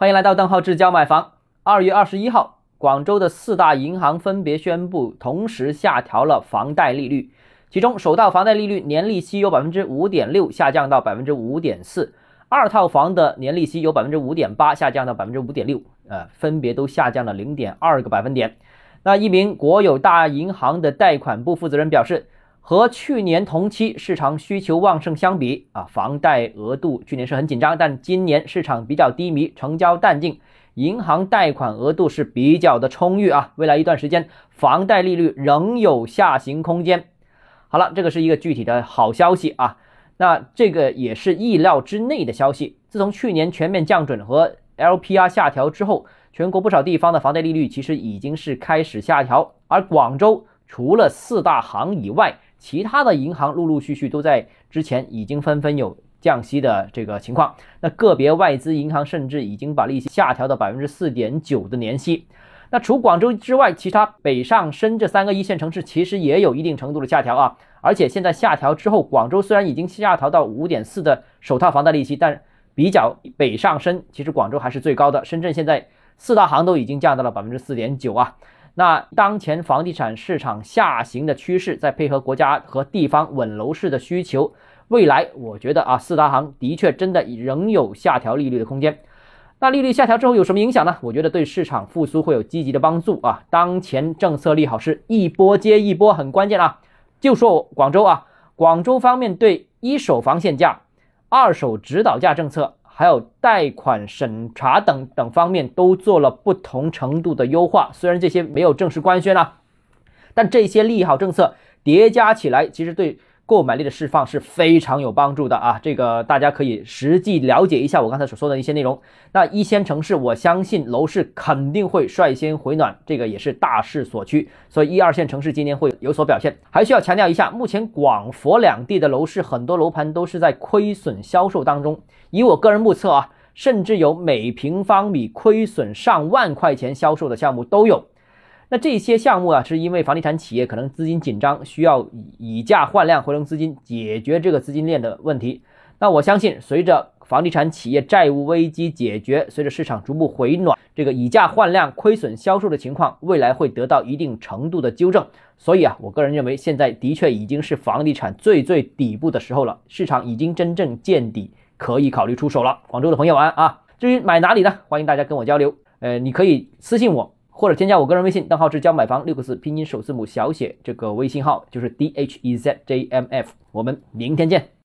欢迎来到邓浩志教买房。二月二十一号，广州的四大银行分别宣布同时下调了房贷利率，其中首套房贷利率年利息由百分之五点六下降到百分之五点四，二套房的年利息由百分之五点八下降到百分之五点六，呃，分别都下降了零点二个百分点。那一名国有大银行的贷款部负责人表示。和去年同期市场需求旺盛相比啊，房贷额度去年是很紧张，但今年市场比较低迷，成交淡静，银行贷款额度是比较的充裕啊。未来一段时间，房贷利率仍有下行空间。好了，这个是一个具体的好消息啊。那这个也是意料之内的消息。自从去年全面降准和 LPR 下调之后，全国不少地方的房贷利率其实已经是开始下调，而广州除了四大行以外，其他的银行陆陆续续都在之前已经纷纷有降息的这个情况，那个别外资银行甚至已经把利息下调到百分之四点九的年息。那除广州之外，其他北上深这三个一线城市其实也有一定程度的下调啊。而且现在下调之后，广州虽然已经下调到五点四的首套房贷利息，但比较北上深，其实广州还是最高的。深圳现在四大行都已经降到了百分之四点九啊。那当前房地产市场下行的趋势，再配合国家和地方稳楼市的需求，未来我觉得啊，四大行的确真的仍有下调利率的空间。那利率下调之后有什么影响呢？我觉得对市场复苏会有积极的帮助啊。当前政策利好是一波接一波，很关键啊。就说广州啊，广州方面对一手房限价、二手指导价政策。还有贷款审查等等方面都做了不同程度的优化，虽然这些没有正式官宣啊，但这些利好政策叠加起来，其实对。购买力的释放是非常有帮助的啊！这个大家可以实际了解一下我刚才所说的一些内容。那一线城市，我相信楼市肯定会率先回暖，这个也是大势所趋。所以一二线城市今年会有所表现。还需要强调一下，目前广佛两地的楼市很多楼盘都是在亏损销售当中。以我个人目测啊，甚至有每平方米亏损上万块钱销售的项目都有。那这些项目啊，是因为房地产企业可能资金紧张，需要以价换量回笼资金，解决这个资金链的问题。那我相信，随着房地产企业债务危机解决，随着市场逐步回暖，这个以价换量亏损销售的情况，未来会得到一定程度的纠正。所以啊，我个人认为，现在的确已经是房地产最最底部的时候了，市场已经真正见底，可以考虑出手了。广州的朋友晚安啊！至于买哪里呢？欢迎大家跟我交流。呃，你可以私信我。或者添加我个人微信，账号是教买房六个字拼音首字母小写，这个微信号就是 d h e z j m f。我们明天见。